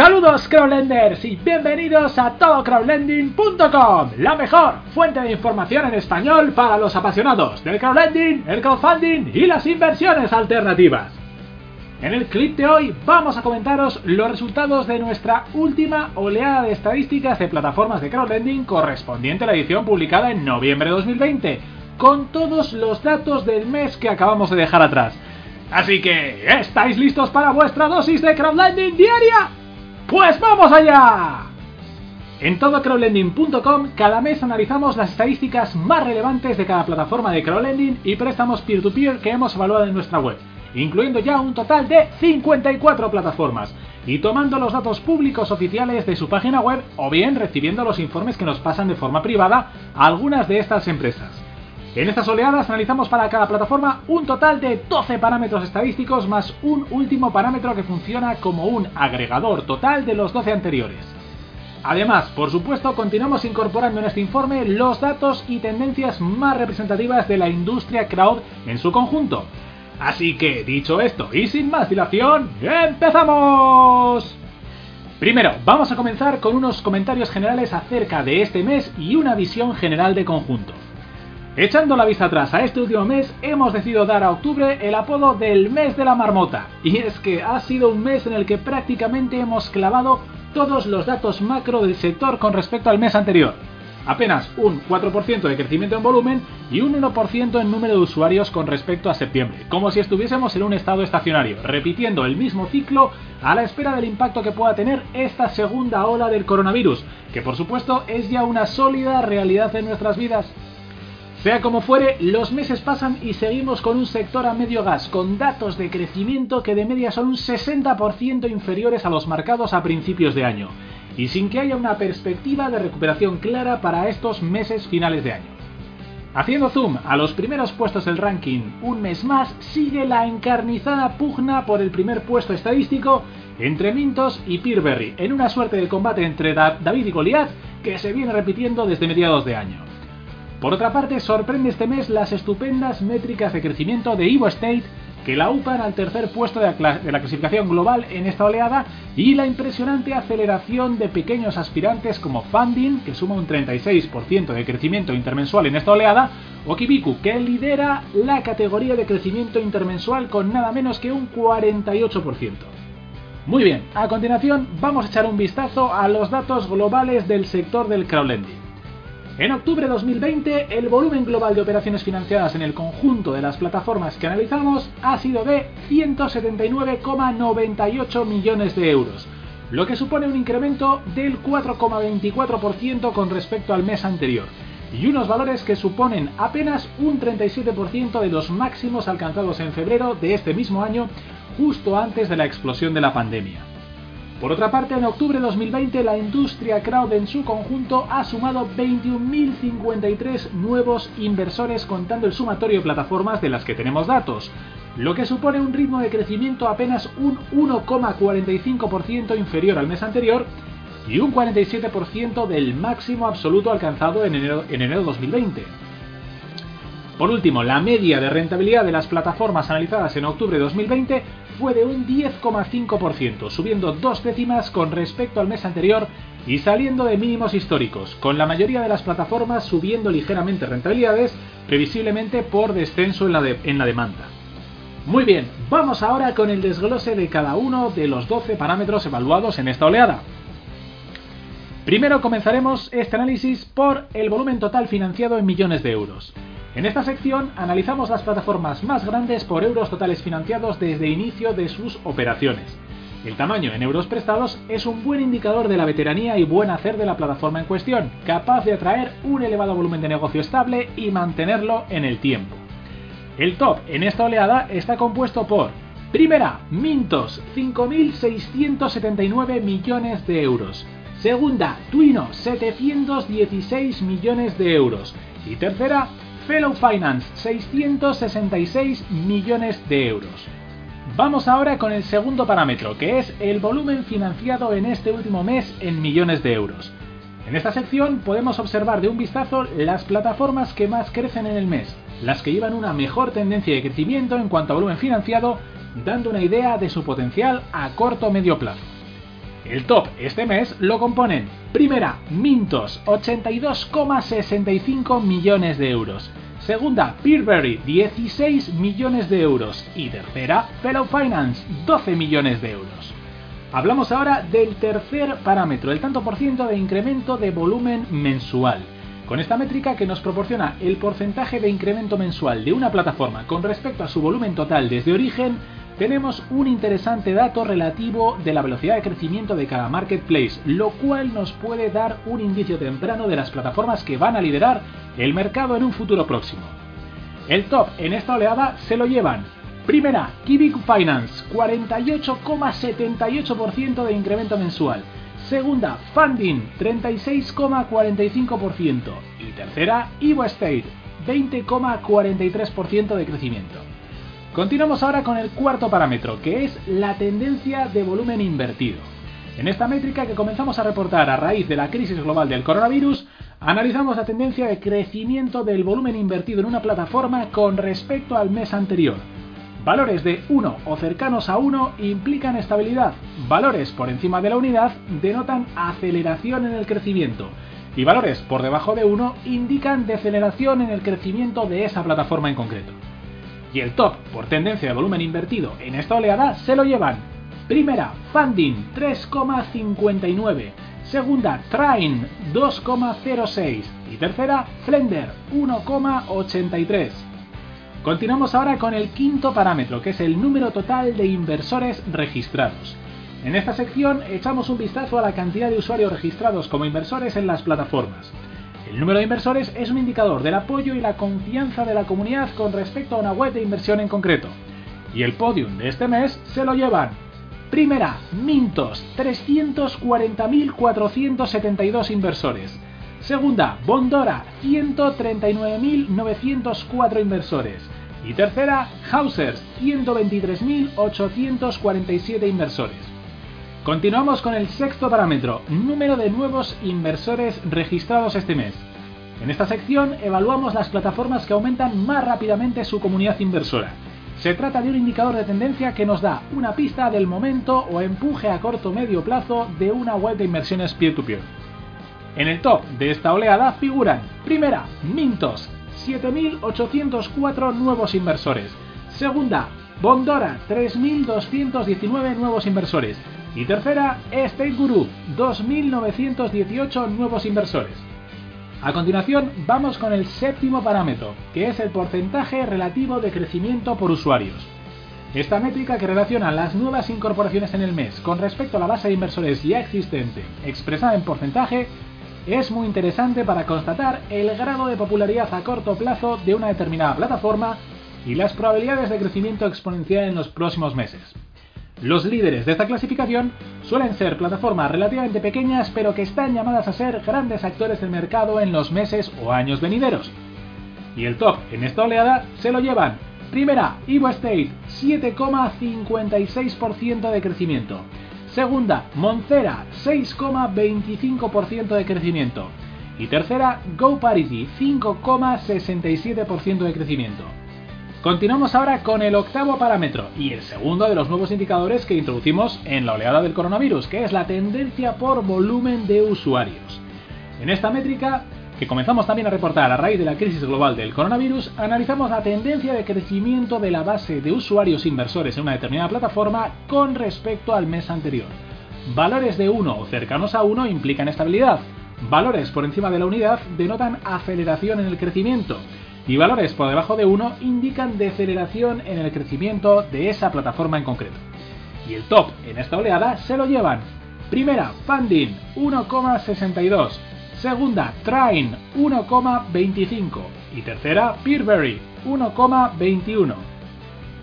Saludos crowdlenders y bienvenidos a todocrowdlending.com, la mejor fuente de información en español para los apasionados del crowdlending, el crowdfunding y las inversiones alternativas. En el clip de hoy vamos a comentaros los resultados de nuestra última oleada de estadísticas de plataformas de crowdlending correspondiente a la edición publicada en noviembre de 2020, con todos los datos del mes que acabamos de dejar atrás. Así que, ¿estáis listos para vuestra dosis de crowdlending diaria? ¡Pues vamos allá! En todocrowdlending.com cada mes analizamos las estadísticas más relevantes de cada plataforma de crowdlending y préstamos peer-to-peer que hemos evaluado en nuestra web, incluyendo ya un total de 54 plataformas, y tomando los datos públicos oficiales de su página web o bien recibiendo los informes que nos pasan de forma privada a algunas de estas empresas. En estas oleadas analizamos para cada plataforma un total de 12 parámetros estadísticos más un último parámetro que funciona como un agregador total de los 12 anteriores. Además, por supuesto, continuamos incorporando en este informe los datos y tendencias más representativas de la industria crowd en su conjunto. Así que, dicho esto y sin más dilación, ¡empezamos! Primero, vamos a comenzar con unos comentarios generales acerca de este mes y una visión general de conjunto. Echando la vista atrás a este último mes, hemos decidido dar a octubre el apodo del mes de la marmota. Y es que ha sido un mes en el que prácticamente hemos clavado todos los datos macro del sector con respecto al mes anterior. Apenas un 4% de crecimiento en volumen y un 1% en número de usuarios con respecto a septiembre, como si estuviésemos en un estado estacionario, repitiendo el mismo ciclo a la espera del impacto que pueda tener esta segunda ola del coronavirus, que por supuesto es ya una sólida realidad en nuestras vidas. Sea como fuere, los meses pasan y seguimos con un sector a medio gas, con datos de crecimiento que de media son un 60% inferiores a los marcados a principios de año, y sin que haya una perspectiva de recuperación clara para estos meses finales de año. Haciendo zoom a los primeros puestos del ranking, un mes más sigue la encarnizada pugna por el primer puesto estadístico entre Mintos y Peerberry, en una suerte de combate entre David y Goliath que se viene repitiendo desde mediados de año. Por otra parte, sorprende este mes las estupendas métricas de crecimiento de Evo State que la upan al tercer puesto de la, clasificación global en esta oleada y la impresionante aceleración de pequeños aspirantes como Funding, que suma un 36% de crecimiento intermensual en esta oleada, o Kibiku, que lidera la categoría de crecimiento intermensual con nada menos que un 48%. Muy bien, a continuación vamos a echar un vistazo a los datos globales del sector del crowdlending. En octubre de 2020, el volumen global de operaciones financiadas en el conjunto de las plataformas que analizamos ha sido de 179,98 millones de euros, lo que supone un incremento del 4,24% con respecto al mes anterior, y unos valores que suponen apenas un 37% de los máximos alcanzados en febrero de este mismo año, justo antes de la explosión de la pandemia. Por otra parte, en octubre de 2020 la industria crowd en su conjunto ha sumado 21.053 nuevos inversores contando el sumatorio de plataformas de las que tenemos datos, lo que supone un ritmo de crecimiento apenas un 1,45% inferior al mes anterior y un 47% del máximo absoluto alcanzado en enero, en enero de 2020. Por último, la media de rentabilidad de las plataformas analizadas en octubre de 2020 fue de un 10,5%, subiendo dos décimas con respecto al mes anterior y saliendo de mínimos históricos, con la mayoría de las plataformas subiendo ligeramente rentabilidades, previsiblemente por descenso en la, en la demanda. Muy bien, vamos ahora con el desglose de cada uno de los 12 parámetros evaluados en esta oleada. Primero comenzaremos este análisis por el volumen total financiado en millones de euros. En esta sección analizamos las plataformas más grandes por euros totales financiados desde inicio de sus operaciones. El tamaño en euros prestados es un buen indicador de la veteranía y buen hacer de la plataforma en cuestión, capaz de atraer un elevado volumen de negocio estable y mantenerlo en el tiempo. El top en esta oleada está compuesto por Primera, Mintos, 5.679 millones de euros. Segunda, Twino, 716 millones de euros. Y tercera, Fellow Finance, 666 millones de euros. Vamos ahora con el segundo parámetro, que es el volumen financiado en este último mes en millones de euros. En esta sección podemos observar de un vistazo las plataformas que más crecen en el mes, las que llevan una mejor tendencia de crecimiento en cuanto a volumen financiado, dando una idea de su potencial a corto o medio plazo. El top este mes lo componen, primera, Mintos, 82,65 millones de euros. Segunda, Peerberry, 16 millones de euros. Y tercera, Fellow Finance, 12 millones de euros. Hablamos ahora del tercer parámetro, el tanto por ciento de incremento de volumen mensual. Con esta métrica que nos proporciona el porcentaje de incremento mensual de una plataforma con respecto a su volumen total desde origen, tenemos un interesante dato relativo de la velocidad de crecimiento de cada marketplace, lo cual nos puede dar un indicio temprano de las plataformas que van a liderar el mercado en un futuro próximo. El top en esta oleada se lo llevan Primera, Kibik Finance, 48,78% de incremento mensual. Segunda, Funding, 36,45%. Y tercera, Evo State, 20,43% de crecimiento. Continuamos ahora con el cuarto parámetro, que es la tendencia de volumen invertido. En esta métrica que comenzamos a reportar a raíz de la crisis global del coronavirus, analizamos la tendencia de crecimiento del volumen invertido en una plataforma con respecto al mes anterior Valores de 1 o cercanos a 1 implican estabilidad. Valores por encima de la unidad denotan aceleración en el crecimiento. Y valores por debajo de 1 indican deceleración en el crecimiento de esa plataforma en concreto. Y el top por tendencia de volumen invertido en esta oleada se lo llevan. Primera, Funding 3,59. Segunda, Train 2,06. Y tercera, Flender 1,83. Continuamos ahora con el quinto parámetro, que es el número total de inversores registrados. En esta sección echamos un vistazo a la cantidad de usuarios registrados como inversores en las plataformas. El número de inversores es un indicador del apoyo y la confianza de la comunidad con respecto a una web de inversión en concreto. Y el podium de este mes se lo llevan. Primera, Mintos, 340.472 inversores. Segunda, Bondora, 139.904 inversores. Y tercera, Hausers, 123.847 inversores. Continuamos con el sexto parámetro, número de nuevos inversores registrados este mes. En esta sección evaluamos las plataformas que aumentan más rápidamente su comunidad inversora. Se trata de un indicador de tendencia que nos da una pista del momento o empuje a corto o medio plazo de una web de inversiones peer-to-peer. peer en el top de esta oleada figuran, primera, Mintos, 7.804 nuevos inversores. Segunda, Bondora, 3.219 nuevos inversores. Y tercera, State Guru, 2.918 nuevos inversores. A continuación, vamos con el séptimo parámetro, que es el porcentaje relativo de crecimiento por usuarios. Esta métrica que relaciona las nuevas incorporaciones en el mes con respecto a la base de inversores ya existente, expresada en porcentaje, es muy interesante para constatar el grado de popularidad a corto plazo de una determinada plataforma y las probabilidades de crecimiento exponencial en los próximos meses. Los líderes de esta clasificación suelen ser plataformas relativamente pequeñas pero que están llamadas a ser grandes actores del mercado en los meses o años venideros. Y el top en esta oleada se lo llevan. Primera, Evo State, 7,56% de crecimiento. Segunda, Moncera, 6,25% de crecimiento. Y tercera, GoParity, 5,67% de crecimiento. Continuamos ahora con el octavo parámetro y el segundo de los nuevos indicadores que introducimos en la oleada del coronavirus, que es la tendencia por volumen de usuarios. En esta métrica que comenzamos también a reportar a raíz de la crisis global del coronavirus, analizamos la tendencia de crecimiento de la base de usuarios inversores en una determinada plataforma con respecto al mes anterior. Valores de 1 o cercanos a 1 implican estabilidad. Valores por encima de la unidad denotan aceleración en el crecimiento. Y valores por debajo de 1 indican deceleración en el crecimiento de esa plataforma en concreto. Y el top en esta oleada se lo llevan. Primera, Funding 1,62. Segunda, Train 1,25 y tercera, Peerberry 1,21.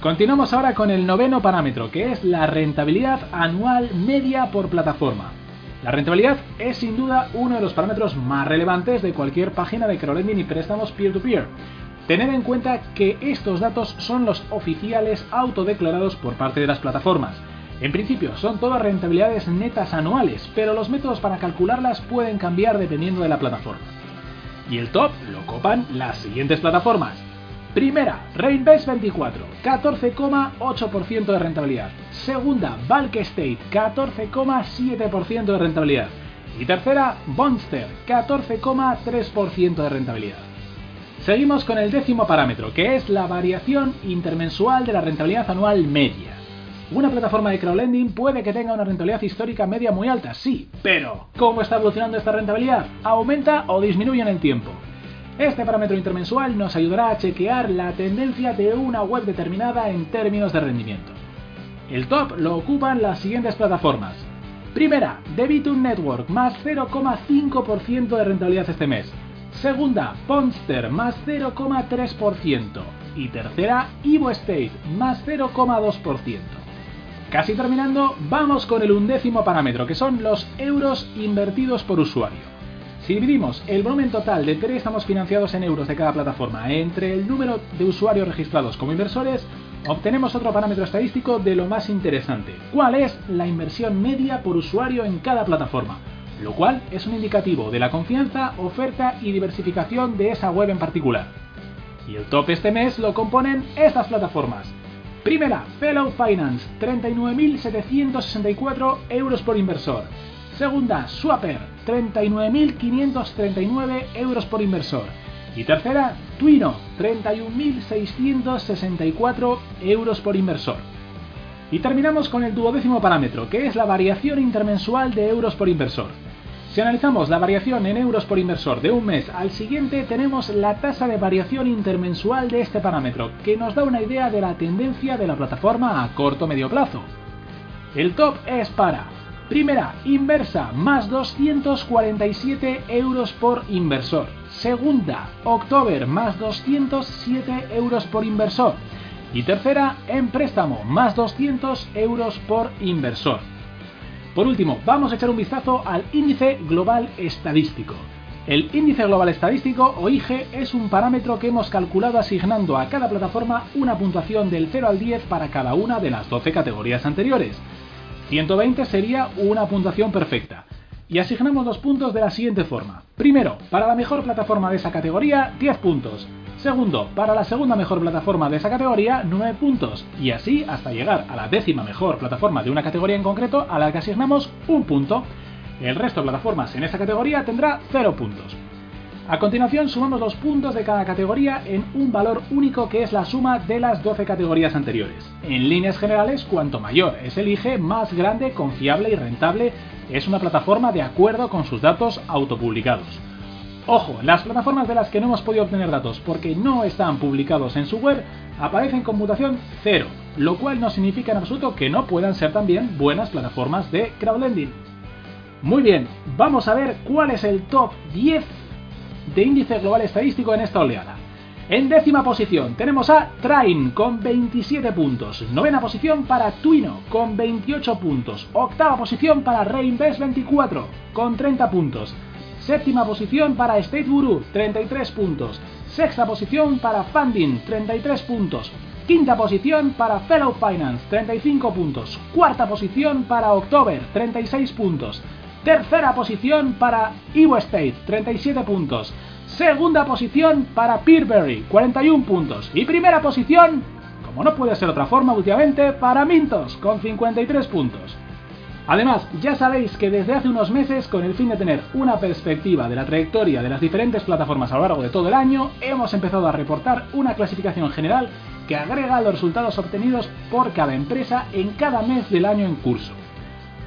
Continuamos ahora con el noveno parámetro, que es la rentabilidad anual media por plataforma. La rentabilidad es sin duda uno de los parámetros más relevantes de cualquier página de crowdlending y préstamos peer-to-peer. -peer. Tened en cuenta que estos datos son los oficiales autodeclarados por parte de las plataformas en principio, son todas rentabilidades netas anuales, pero los métodos para calcularlas pueden cambiar dependiendo de la plataforma. Y el top lo copan las siguientes plataformas. Primera, Reinvest 24, 14,8% de rentabilidad. Segunda, Bulk State, 14,7% de rentabilidad. Y tercera, Bonster, 14,3% de rentabilidad. Seguimos con el décimo parámetro, que es la variación intermensual de la rentabilidad anual media. Una plataforma de crowdlending puede que tenga una rentabilidad histórica media muy alta, sí, pero ¿cómo está evolucionando esta rentabilidad? ¿Aumenta o disminuye en el tiempo? Este parámetro intermensual nos ayudará a chequear la tendencia de una web determinada en términos de rendimiento. El top lo ocupan las siguientes plataformas. Primera, Debitum Network, más 0,5% de rentabilidad este mes. Segunda, Ponster, más 0,3%. Y tercera, Evo State, más 0,2%. Casi terminando, vamos con el undécimo parámetro, que son los euros invertidos por usuario. Si dividimos el volumen total de préstamos financiados en euros de cada plataforma entre el número de usuarios registrados como inversores, obtenemos otro parámetro estadístico de lo más interesante. ¿Cuál es la inversión media por usuario en cada plataforma? Lo cual es un indicativo de la confianza, oferta y diversificación de esa web en particular. Y el top este mes lo componen estas plataformas. Primera, Fellow Finance, 39.764 euros por inversor. Segunda, Swapper, 39.539 euros por inversor. Y tercera, Twino, 31.664 euros por inversor. Y terminamos con el duodécimo parámetro, que es la variación intermensual de euros por inversor. Si analizamos la variación en euros por inversor de un mes al siguiente, tenemos la tasa de variación intermensual de este parámetro, que nos da una idea de la tendencia de la plataforma a corto medio plazo. El top es para Primera, inversa, más 247 euros por inversor. Segunda, October, más 207 euros por inversor. Y tercera, en préstamo, más 200 euros por inversor. Por último, vamos a echar un vistazo al índice global estadístico. El índice global estadístico, o IG, es un parámetro que hemos calculado asignando a cada plataforma una puntuación del 0 al 10 para cada una de las 12 categorías anteriores. 120 sería una puntuación perfecta. Y asignamos los puntos de la siguiente forma. Primero, para la mejor plataforma de esa categoría, 10 puntos. Segundo, para la segunda mejor plataforma de esa categoría, 9 puntos. Y así hasta llegar a la décima mejor plataforma de una categoría en concreto a la que asignamos un punto. El resto de plataformas en esa categoría tendrá 0 puntos. A continuación sumamos los puntos de cada categoría en un valor único que es la suma de las 12 categorías anteriores. En líneas generales, cuanto mayor es el IG, más grande, confiable y rentable es una plataforma de acuerdo con sus datos autopublicados. Ojo, las plataformas de las que no hemos podido obtener datos porque no están publicados en su web aparecen con mutación 0, lo cual no significa en absoluto que no puedan ser también buenas plataformas de crowdlending. Muy bien, vamos a ver cuál es el top 10 de índice global estadístico en esta oleada. En décima posición tenemos a Train con 27 puntos. Novena posición para Twino con 28 puntos. Octava posición para Reinvest 24 con 30 puntos. Séptima posición para State Guru 33 puntos. Sexta posición para Funding 33 puntos. Quinta posición para Fellow Finance 35 puntos. Cuarta posición para October 36 puntos. Tercera posición para Evo State, 37 puntos. Segunda posición para Peerberry, 41 puntos. Y primera posición, como no puede ser otra forma últimamente, para Mintos, con 53 puntos. Además, ya sabéis que desde hace unos meses, con el fin de tener una perspectiva de la trayectoria de las diferentes plataformas a lo largo de todo el año, hemos empezado a reportar una clasificación general que agrega los resultados obtenidos por cada empresa en cada mes del año en curso.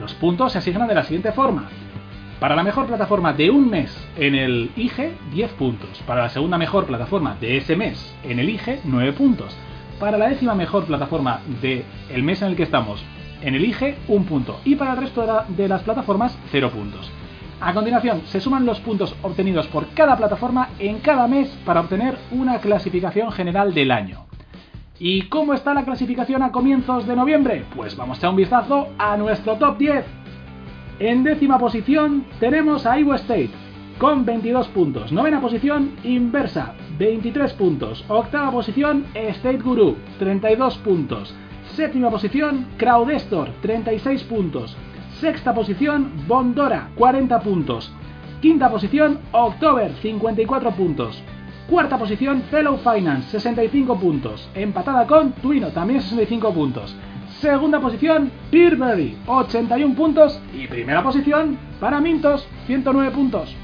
Los puntos se asignan de la siguiente forma. Para la mejor plataforma de un mes en el IG, 10 puntos. Para la segunda mejor plataforma de ese mes en el IG, 9 puntos. Para la décima mejor plataforma del el mes en el que estamos en el IG, 1 punto. Y para el resto de, de las plataformas, 0 puntos. A continuación, se suman los puntos obtenidos por cada plataforma en cada mes para obtener una clasificación general del año. ¿Y cómo está la clasificación a comienzos de noviembre? Pues vamos a echar un vistazo a nuestro top 10. En décima posición tenemos a Iowa State con 22 puntos. Novena posición, Inversa, 23 puntos. Octava posición, State Guru, 32 puntos. Séptima posición, Crowdestor, 36 puntos. Sexta posición, Bondora, 40 puntos. Quinta posición, October, 54 puntos. Cuarta posición, Fellow Finance, 65 puntos. Empatada con Twino, también 65 puntos. Segunda posición, Peerberry, 81 puntos. Y primera posición para Mintos, 109 puntos.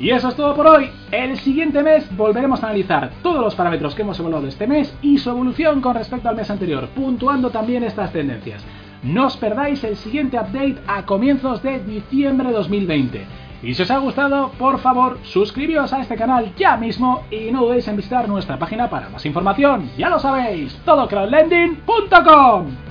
Y eso es todo por hoy. El siguiente mes volveremos a analizar todos los parámetros que hemos evaluado este mes y su evolución con respecto al mes anterior, puntuando también estas tendencias. No os perdáis el siguiente update a comienzos de diciembre de 2020. Y si os ha gustado, por favor, suscribíos a este canal ya mismo y no dudéis en visitar nuestra página para más información. Ya lo sabéis, todocrowdlending.com.